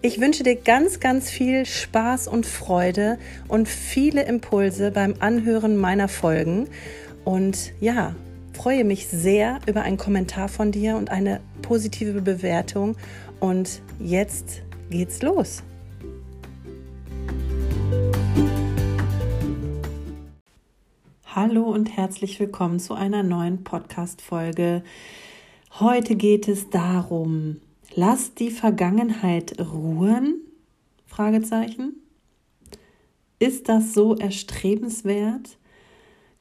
Ich wünsche dir ganz, ganz viel Spaß und Freude und viele Impulse beim Anhören meiner Folgen. Und ja, freue mich sehr über einen Kommentar von dir und eine positive Bewertung. Und jetzt geht's los. Hallo und herzlich willkommen zu einer neuen Podcast-Folge. Heute geht es darum, Lass die Vergangenheit ruhen? Fragezeichen. Ist das so erstrebenswert?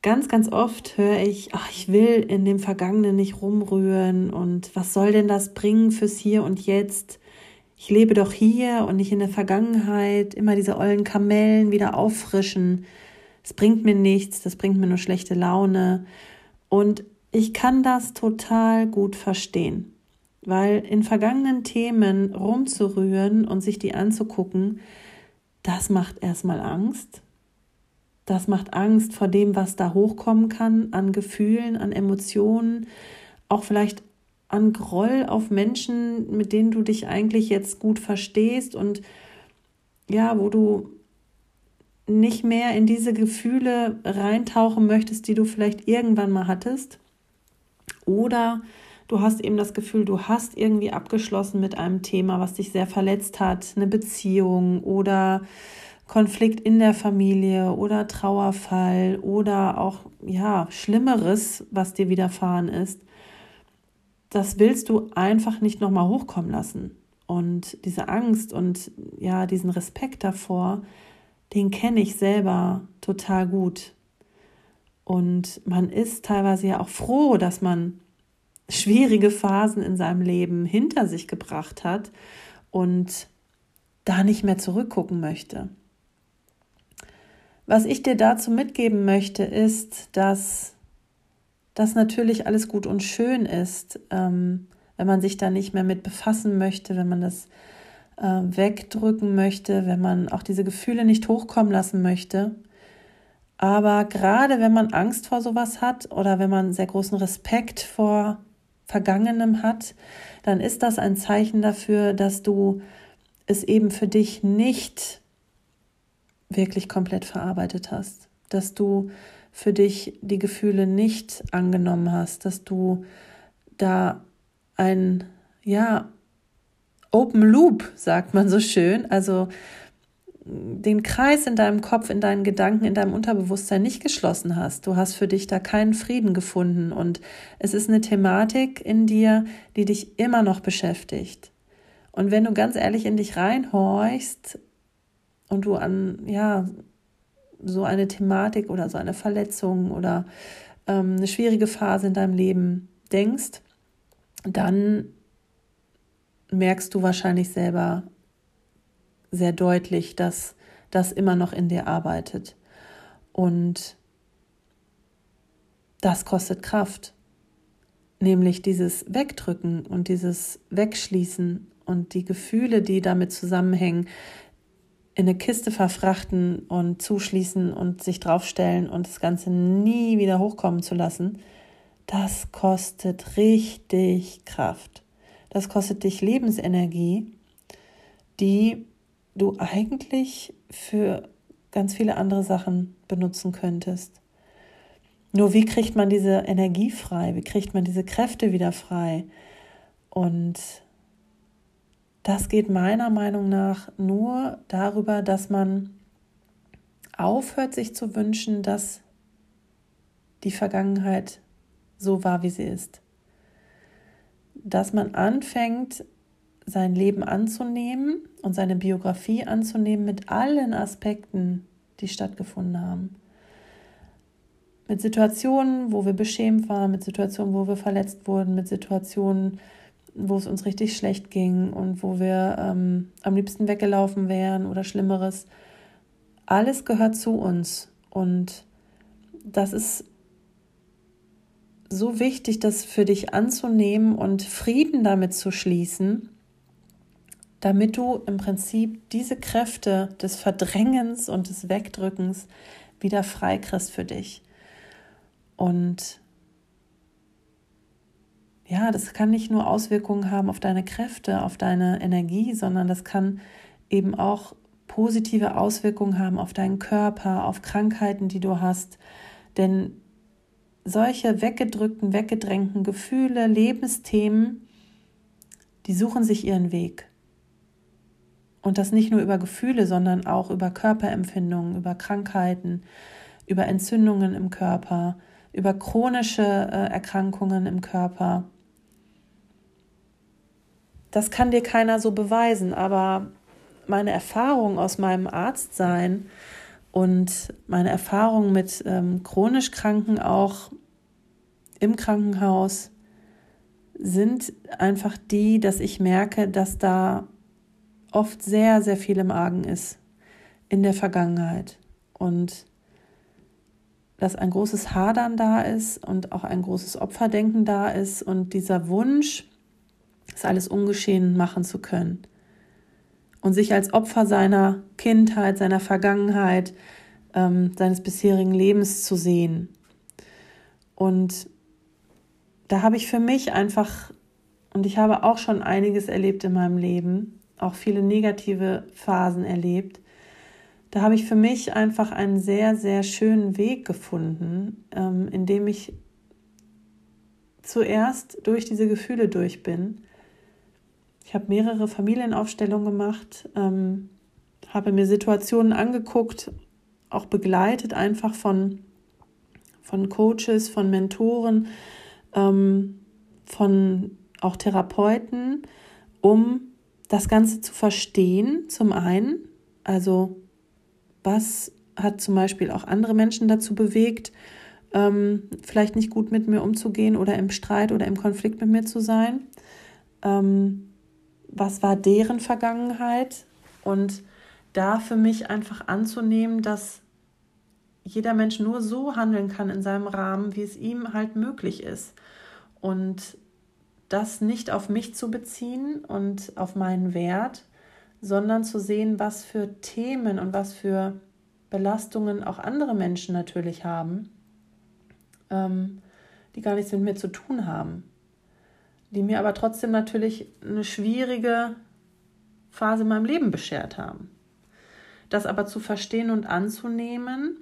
Ganz, ganz oft höre ich, ach, ich will in dem Vergangenen nicht rumrühren und was soll denn das bringen fürs Hier und Jetzt? Ich lebe doch hier und nicht in der Vergangenheit, immer diese ollen Kamellen wieder auffrischen. Es bringt mir nichts, das bringt mir nur schlechte Laune. Und ich kann das total gut verstehen. Weil in vergangenen Themen rumzurühren und sich die anzugucken, das macht erstmal Angst. Das macht Angst vor dem, was da hochkommen kann, an Gefühlen, an Emotionen, auch vielleicht an Groll auf Menschen, mit denen du dich eigentlich jetzt gut verstehst und ja, wo du nicht mehr in diese Gefühle reintauchen möchtest, die du vielleicht irgendwann mal hattest. Oder Du hast eben das Gefühl, du hast irgendwie abgeschlossen mit einem Thema, was dich sehr verletzt hat, eine Beziehung oder Konflikt in der Familie oder Trauerfall oder auch ja, schlimmeres, was dir widerfahren ist. Das willst du einfach nicht nochmal hochkommen lassen. Und diese Angst und ja, diesen Respekt davor, den kenne ich selber total gut. Und man ist teilweise ja auch froh, dass man schwierige Phasen in seinem Leben hinter sich gebracht hat und da nicht mehr zurückgucken möchte. Was ich dir dazu mitgeben möchte, ist, dass das natürlich alles gut und schön ist, ähm, wenn man sich da nicht mehr mit befassen möchte, wenn man das äh, wegdrücken möchte, wenn man auch diese Gefühle nicht hochkommen lassen möchte. Aber gerade wenn man Angst vor sowas hat oder wenn man sehr großen Respekt vor Vergangenem hat, dann ist das ein Zeichen dafür, dass du es eben für dich nicht wirklich komplett verarbeitet hast, dass du für dich die Gefühle nicht angenommen hast, dass du da ein, ja, Open Loop, sagt man so schön, also den Kreis in deinem Kopf, in deinen Gedanken, in deinem Unterbewusstsein nicht geschlossen hast. Du hast für dich da keinen Frieden gefunden und es ist eine Thematik in dir, die dich immer noch beschäftigt. Und wenn du ganz ehrlich in dich reinhorchst und du an, ja, so eine Thematik oder so eine Verletzung oder ähm, eine schwierige Phase in deinem Leben denkst, dann merkst du wahrscheinlich selber, sehr deutlich, dass das immer noch in dir arbeitet. Und das kostet Kraft, nämlich dieses Wegdrücken und dieses Wegschließen und die Gefühle, die damit zusammenhängen, in eine Kiste verfrachten und zuschließen und sich draufstellen und das Ganze nie wieder hochkommen zu lassen, das kostet richtig Kraft. Das kostet dich Lebensenergie, die du eigentlich für ganz viele andere Sachen benutzen könntest. Nur wie kriegt man diese Energie frei? Wie kriegt man diese Kräfte wieder frei? Und das geht meiner Meinung nach nur darüber, dass man aufhört, sich zu wünschen, dass die Vergangenheit so wahr, wie sie ist. Dass man anfängt, sein Leben anzunehmen und seine Biografie anzunehmen mit allen Aspekten, die stattgefunden haben. Mit Situationen, wo wir beschämt waren, mit Situationen, wo wir verletzt wurden, mit Situationen, wo es uns richtig schlecht ging und wo wir ähm, am liebsten weggelaufen wären oder Schlimmeres. Alles gehört zu uns und das ist so wichtig, das für dich anzunehmen und Frieden damit zu schließen, damit du im Prinzip diese Kräfte des Verdrängens und des Wegdrückens wieder freikriegst für dich. Und ja, das kann nicht nur Auswirkungen haben auf deine Kräfte, auf deine Energie, sondern das kann eben auch positive Auswirkungen haben auf deinen Körper, auf Krankheiten, die du hast. Denn solche weggedrückten, weggedrängten Gefühle, Lebensthemen, die suchen sich ihren Weg. Und das nicht nur über Gefühle, sondern auch über Körperempfindungen, über Krankheiten, über Entzündungen im Körper, über chronische äh, Erkrankungen im Körper. Das kann dir keiner so beweisen, aber meine Erfahrung aus meinem Arztsein und meine Erfahrung mit ähm, chronisch Kranken auch im Krankenhaus sind einfach die, dass ich merke, dass da oft sehr, sehr viel im Argen ist in der Vergangenheit und dass ein großes Hadern da ist und auch ein großes Opferdenken da ist und dieser Wunsch, das alles ungeschehen machen zu können und sich als Opfer seiner Kindheit, seiner Vergangenheit, ähm, seines bisherigen Lebens zu sehen. Und da habe ich für mich einfach, und ich habe auch schon einiges erlebt in meinem Leben, auch viele negative Phasen erlebt, da habe ich für mich einfach einen sehr, sehr schönen Weg gefunden, ähm, in ich zuerst durch diese Gefühle durch bin. Ich habe mehrere Familienaufstellungen gemacht, ähm, habe mir Situationen angeguckt, auch begleitet einfach von, von Coaches, von Mentoren, ähm, von auch Therapeuten, um das Ganze zu verstehen, zum einen. Also was hat zum Beispiel auch andere Menschen dazu bewegt, ähm, vielleicht nicht gut mit mir umzugehen oder im Streit oder im Konflikt mit mir zu sein. Ähm, was war deren Vergangenheit und da für mich einfach anzunehmen, dass jeder Mensch nur so handeln kann in seinem Rahmen, wie es ihm halt möglich ist. Und das nicht auf mich zu beziehen und auf meinen Wert, sondern zu sehen, was für Themen und was für Belastungen auch andere Menschen natürlich haben, ähm, die gar nichts mit mir zu tun haben die mir aber trotzdem natürlich eine schwierige Phase in meinem Leben beschert haben. Das aber zu verstehen und anzunehmen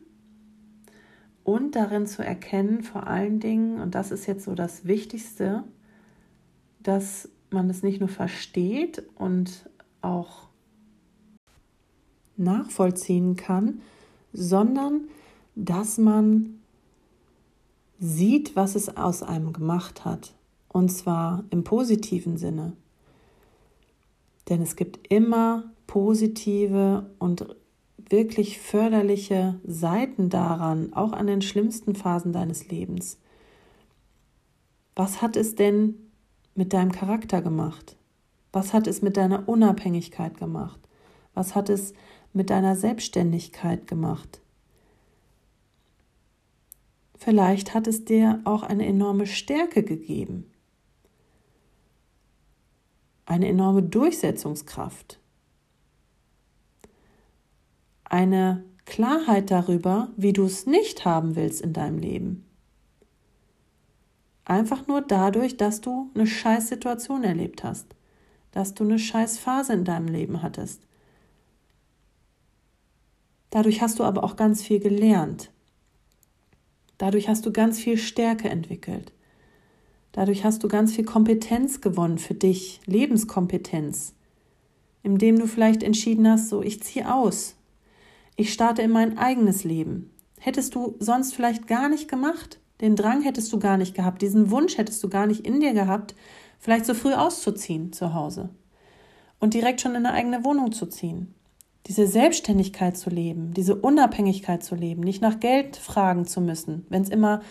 und darin zu erkennen, vor allen Dingen, und das ist jetzt so das Wichtigste, dass man es nicht nur versteht und auch nachvollziehen kann, sondern dass man sieht, was es aus einem gemacht hat. Und zwar im positiven Sinne. Denn es gibt immer positive und wirklich förderliche Seiten daran, auch an den schlimmsten Phasen deines Lebens. Was hat es denn mit deinem Charakter gemacht? Was hat es mit deiner Unabhängigkeit gemacht? Was hat es mit deiner Selbstständigkeit gemacht? Vielleicht hat es dir auch eine enorme Stärke gegeben eine enorme Durchsetzungskraft, eine Klarheit darüber, wie du es nicht haben willst in deinem Leben. Einfach nur dadurch, dass du eine Scheißsituation erlebt hast, dass du eine Scheißphase in deinem Leben hattest. Dadurch hast du aber auch ganz viel gelernt. Dadurch hast du ganz viel Stärke entwickelt. Dadurch hast du ganz viel Kompetenz gewonnen für dich, Lebenskompetenz, indem du vielleicht entschieden hast, so ich ziehe aus, ich starte in mein eigenes Leben. Hättest du sonst vielleicht gar nicht gemacht, Den Drang hättest du gar nicht gehabt, diesen Wunsch hättest du gar nicht in dir gehabt, vielleicht so früh auszuziehen zu Hause und direkt schon in eine eigene Wohnung zu ziehen. Diese Selbstständigkeit zu leben, diese Unabhängigkeit zu leben, nicht nach Geld fragen zu müssen, wenn es immer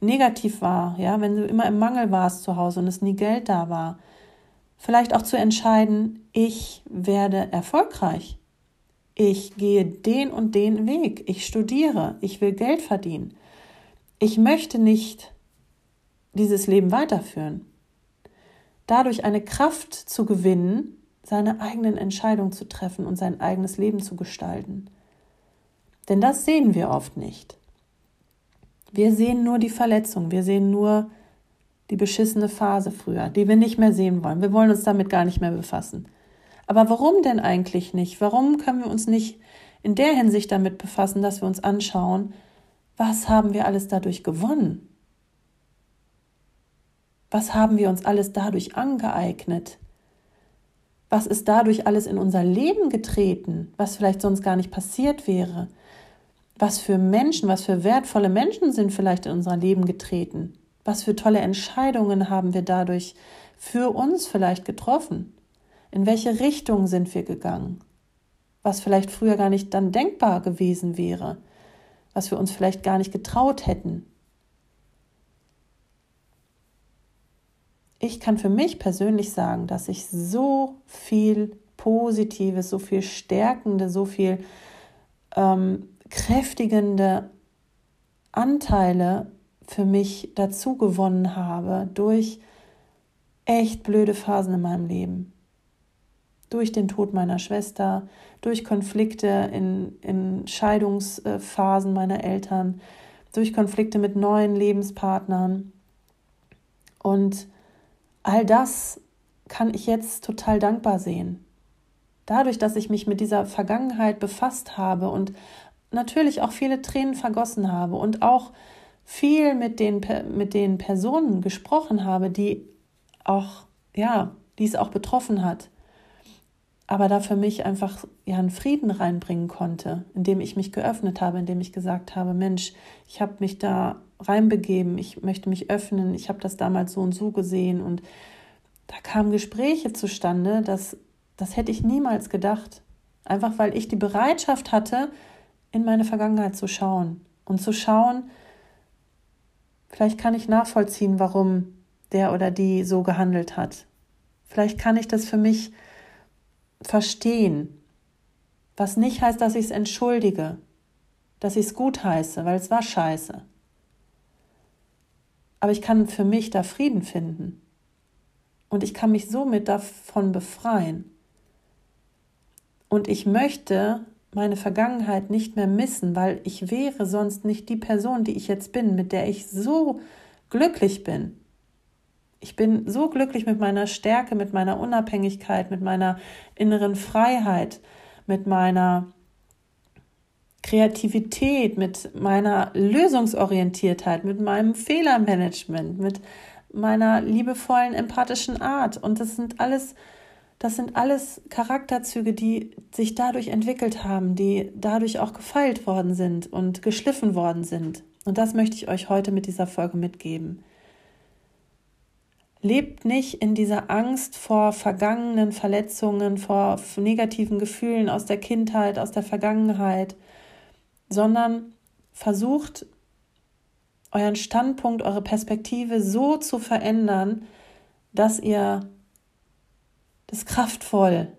negativ war, ja, wenn du immer im Mangel warst zu Hause und es nie Geld da war. Vielleicht auch zu entscheiden, ich werde erfolgreich. Ich gehe den und den Weg. Ich studiere. Ich will Geld verdienen. Ich möchte nicht dieses Leben weiterführen. Dadurch eine Kraft zu gewinnen, seine eigenen Entscheidungen zu treffen und sein eigenes Leben zu gestalten. Denn das sehen wir oft nicht. Wir sehen nur die Verletzung, wir sehen nur die beschissene Phase früher, die wir nicht mehr sehen wollen. Wir wollen uns damit gar nicht mehr befassen. Aber warum denn eigentlich nicht? Warum können wir uns nicht in der Hinsicht damit befassen, dass wir uns anschauen, was haben wir alles dadurch gewonnen? Was haben wir uns alles dadurch angeeignet? Was ist dadurch alles in unser Leben getreten, was vielleicht sonst gar nicht passiert wäre? Was für Menschen, was für wertvolle Menschen sind vielleicht in unser Leben getreten? Was für tolle Entscheidungen haben wir dadurch für uns vielleicht getroffen? In welche Richtung sind wir gegangen? Was vielleicht früher gar nicht dann denkbar gewesen wäre, was wir uns vielleicht gar nicht getraut hätten. ich kann für mich persönlich sagen, dass ich so viel Positives, so viel Stärkende, so viel ähm, kräftigende Anteile für mich dazu gewonnen habe durch echt blöde Phasen in meinem Leben. Durch den Tod meiner Schwester, durch Konflikte in, in Scheidungsphasen meiner Eltern, durch Konflikte mit neuen Lebenspartnern. Und all das kann ich jetzt total dankbar sehen. Dadurch, dass ich mich mit dieser Vergangenheit befasst habe und natürlich auch viele Tränen vergossen habe und auch viel mit den, mit den Personen gesprochen habe, die auch, ja, die es auch betroffen hat, aber da für mich einfach ja einen Frieden reinbringen konnte, indem ich mich geöffnet habe, indem ich gesagt habe, Mensch, ich habe mich da reinbegeben, ich möchte mich öffnen, ich habe das damals so und so gesehen und da kamen Gespräche zustande, das, das hätte ich niemals gedacht. Einfach weil ich die Bereitschaft hatte, in meine Vergangenheit zu schauen und zu schauen, vielleicht kann ich nachvollziehen, warum der oder die so gehandelt hat. Vielleicht kann ich das für mich verstehen, was nicht heißt, dass ich es entschuldige, dass ich es gut heiße, weil es war scheiße. Aber ich kann für mich da Frieden finden. Und ich kann mich somit davon befreien. Und ich möchte meine Vergangenheit nicht mehr missen, weil ich wäre sonst nicht die Person, die ich jetzt bin, mit der ich so glücklich bin. Ich bin so glücklich mit meiner Stärke, mit meiner Unabhängigkeit, mit meiner inneren Freiheit, mit meiner Kreativität, mit meiner Lösungsorientiertheit, mit meinem Fehlermanagement, mit meiner liebevollen, empathischen Art. Und das sind alles, das sind alles Charakterzüge, die sich dadurch entwickelt haben, die dadurch auch gefeilt worden sind und geschliffen worden sind. Und das möchte ich euch heute mit dieser Folge mitgeben. Lebt nicht in dieser Angst vor vergangenen Verletzungen, vor negativen Gefühlen aus der Kindheit, aus der Vergangenheit, sondern versucht euren Standpunkt, eure Perspektive so zu verändern, dass ihr das kraftvoll,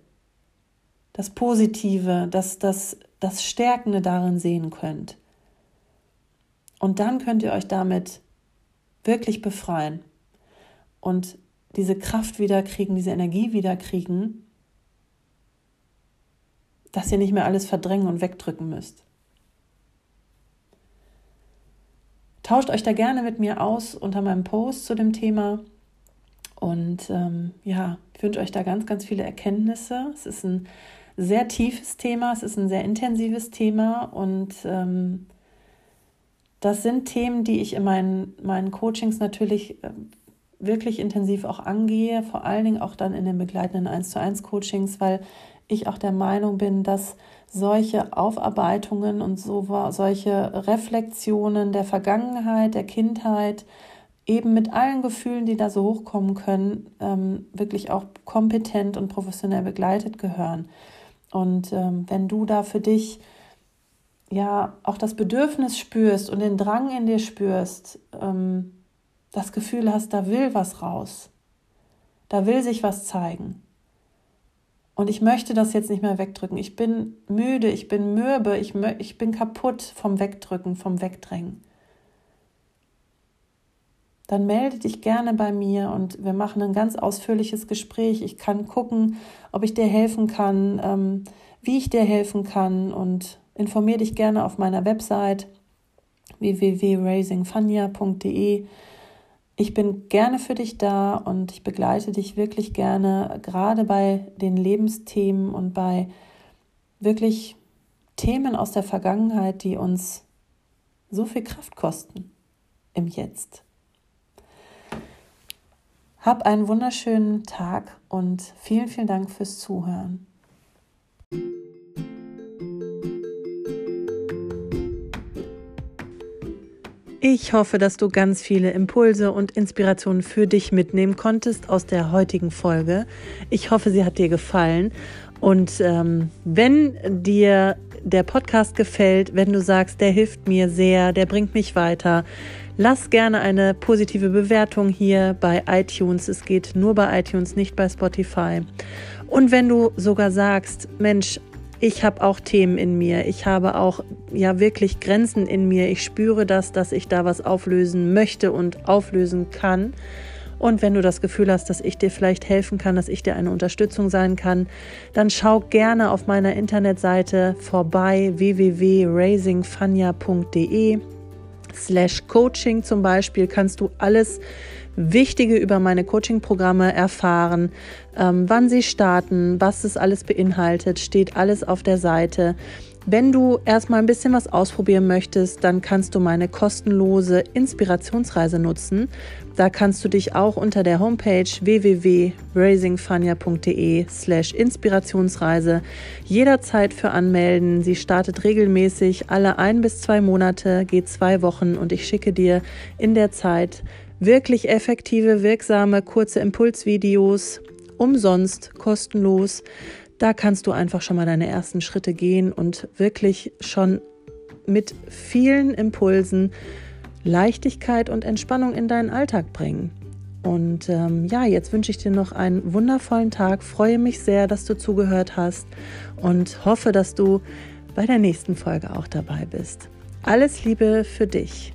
das Positive, das, das, das Stärkende darin sehen könnt. Und dann könnt ihr euch damit wirklich befreien und diese Kraft wiederkriegen, diese Energie wiederkriegen, dass ihr nicht mehr alles verdrängen und wegdrücken müsst. Tauscht euch da gerne mit mir aus unter meinem Post zu dem Thema. Und ähm, ja, ich wünsche euch da ganz, ganz viele Erkenntnisse. Es ist ein sehr tiefes Thema, es ist ein sehr intensives Thema und ähm, das sind Themen, die ich in meinen, meinen Coachings natürlich äh, wirklich intensiv auch angehe, vor allen Dingen auch dann in den begleitenden 1 zu 1 Coachings, weil ich auch der Meinung bin, dass solche Aufarbeitungen und so, solche Reflexionen der Vergangenheit, der Kindheit, eben mit allen Gefühlen, die da so hochkommen können, ähm, wirklich auch kompetent und professionell begleitet gehören. Und ähm, wenn du da für dich ja auch das Bedürfnis spürst und den Drang in dir spürst, ähm, das Gefühl hast, da will was raus, da will sich was zeigen. Und ich möchte das jetzt nicht mehr wegdrücken. Ich bin müde, ich bin mürbe, ich, ich bin kaputt vom Wegdrücken, vom Wegdrängen dann melde dich gerne bei mir und wir machen ein ganz ausführliches Gespräch. Ich kann gucken, ob ich dir helfen kann, ähm, wie ich dir helfen kann und informiere dich gerne auf meiner Website www.raisingfania.de. Ich bin gerne für dich da und ich begleite dich wirklich gerne, gerade bei den Lebensthemen und bei wirklich Themen aus der Vergangenheit, die uns so viel Kraft kosten im Jetzt. Hab einen wunderschönen Tag und vielen, vielen Dank fürs Zuhören. Ich hoffe, dass du ganz viele Impulse und Inspirationen für dich mitnehmen konntest aus der heutigen Folge. Ich hoffe, sie hat dir gefallen. Und ähm, wenn dir der Podcast gefällt, wenn du sagst, der hilft mir sehr, der bringt mich weiter, Lass gerne eine positive Bewertung hier bei iTunes. Es geht nur bei iTunes, nicht bei Spotify. Und wenn du sogar sagst, Mensch, ich habe auch Themen in mir, ich habe auch ja wirklich Grenzen in mir, ich spüre das, dass ich da was auflösen möchte und auflösen kann. Und wenn du das Gefühl hast, dass ich dir vielleicht helfen kann, dass ich dir eine Unterstützung sein kann, dann schau gerne auf meiner Internetseite vorbei www.raisingfania.de slash Coaching zum Beispiel kannst du alles Wichtige über meine Coaching-Programme erfahren, ähm, wann sie starten, was das alles beinhaltet, steht alles auf der Seite. Wenn du erstmal ein bisschen was ausprobieren möchtest, dann kannst du meine kostenlose Inspirationsreise nutzen. Da kannst du dich auch unter der Homepage www.raisingfania.de slash Inspirationsreise jederzeit für anmelden. Sie startet regelmäßig alle ein bis zwei Monate, geht zwei Wochen und ich schicke dir in der Zeit wirklich effektive, wirksame, kurze Impulsvideos umsonst, kostenlos da kannst du einfach schon mal deine ersten Schritte gehen und wirklich schon mit vielen Impulsen Leichtigkeit und Entspannung in deinen Alltag bringen. Und ähm, ja, jetzt wünsche ich dir noch einen wundervollen Tag. Freue mich sehr, dass du zugehört hast und hoffe, dass du bei der nächsten Folge auch dabei bist. Alles Liebe für dich.